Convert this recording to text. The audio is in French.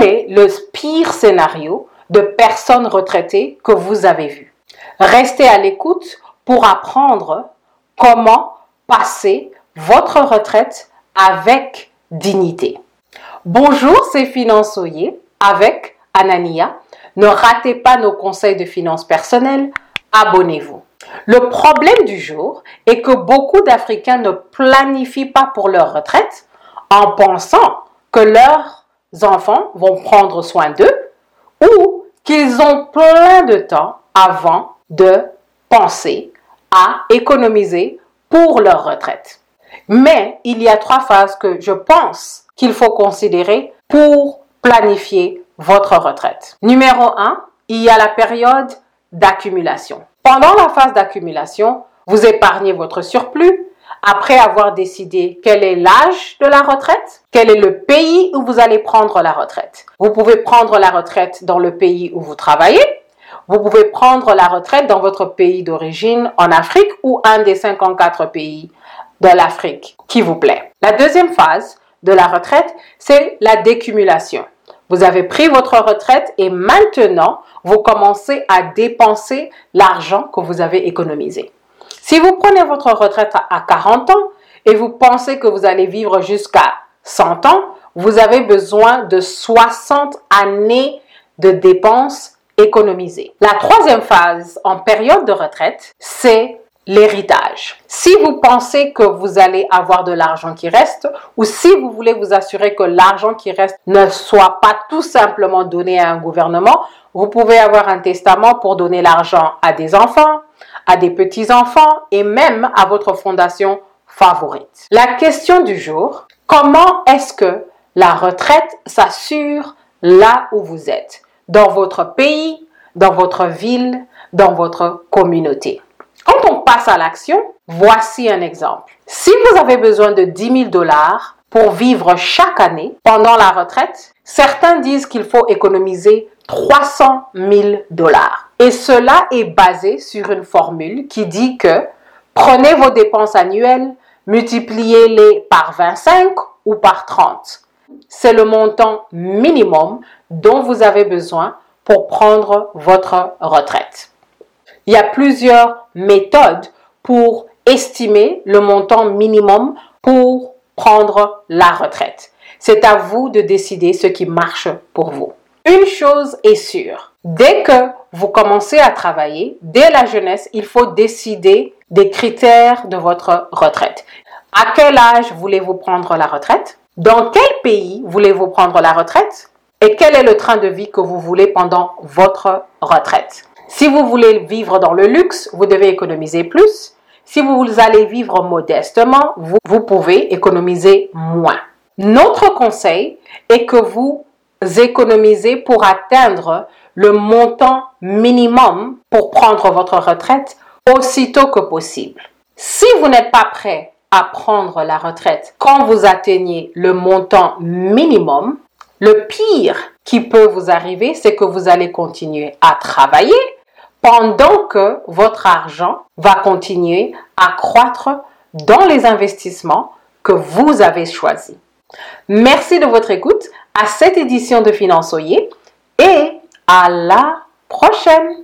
Quel est le pire scénario de personnes retraitées que vous avez vu? Restez à l'écoute pour apprendre comment passer votre retraite avec dignité. Bonjour, c'est Finançoyer avec Anania. Ne ratez pas nos conseils de finances personnelles. Abonnez-vous. Le problème du jour est que beaucoup d'Africains ne planifient pas pour leur retraite en pensant que leurs enfants vont prendre soin d'eux ou qu'ils ont plein de temps avant de penser à économiser pour leur retraite. Mais il y a trois phases que je pense qu'il faut considérer pour planifier votre retraite. Numéro un, il y a la période d'accumulation. Pendant la phase d'accumulation, vous épargnez votre surplus après avoir décidé quel est l'âge de la retraite, quel est le pays où vous allez prendre la retraite. Vous pouvez prendre la retraite dans le pays où vous travaillez. Vous pouvez prendre la retraite dans votre pays d'origine en Afrique ou un des 54 pays de l'Afrique qui vous plaît. La deuxième phase de la retraite, c'est la décumulation. Vous avez pris votre retraite et maintenant, vous commencez à dépenser l'argent que vous avez économisé. Si vous prenez votre retraite à 40 ans et vous pensez que vous allez vivre jusqu'à 100 ans, vous avez besoin de 60 années de dépenses économisées. La troisième phase en période de retraite, c'est l'héritage. Si vous pensez que vous allez avoir de l'argent qui reste ou si vous voulez vous assurer que l'argent qui reste ne soit pas tout simplement donné à un gouvernement, vous pouvez avoir un testament pour donner l'argent à des enfants, des petits-enfants et même à votre fondation favorite. La question du jour, comment est-ce que la retraite s'assure là où vous êtes, dans votre pays, dans votre ville, dans votre communauté? Quand on passe à l'action, voici un exemple. Si vous avez besoin de 10 000 dollars pour vivre chaque année pendant la retraite, certains disent qu'il faut économiser 300 000 dollars. Et cela est basé sur une formule qui dit que prenez vos dépenses annuelles, multipliez-les par 25 ou par 30. C'est le montant minimum dont vous avez besoin pour prendre votre retraite. Il y a plusieurs méthodes pour estimer le montant minimum pour prendre la retraite. C'est à vous de décider ce qui marche pour vous. Une chose est sûre, dès que vous commencez à travailler, dès la jeunesse, il faut décider des critères de votre retraite. À quel âge voulez-vous prendre la retraite? Dans quel pays voulez-vous prendre la retraite? Et quel est le train de vie que vous voulez pendant votre retraite? Si vous voulez vivre dans le luxe, vous devez économiser plus. Si vous allez vivre modestement, vous, pouvez économiser moins. Notre conseil est que vous économisez pour atteindre le montant minimum pour prendre votre retraite aussitôt que possible. Si vous n'êtes pas prêt à prendre la retraite quand vous atteignez le montant minimum, le pire qui peut vous arriver, c'est que vous allez continuer à travailler, pendant que votre argent va continuer à croître dans les investissements que vous avez choisis. Merci de votre écoute à cette édition de Finançoyer à la prochaine.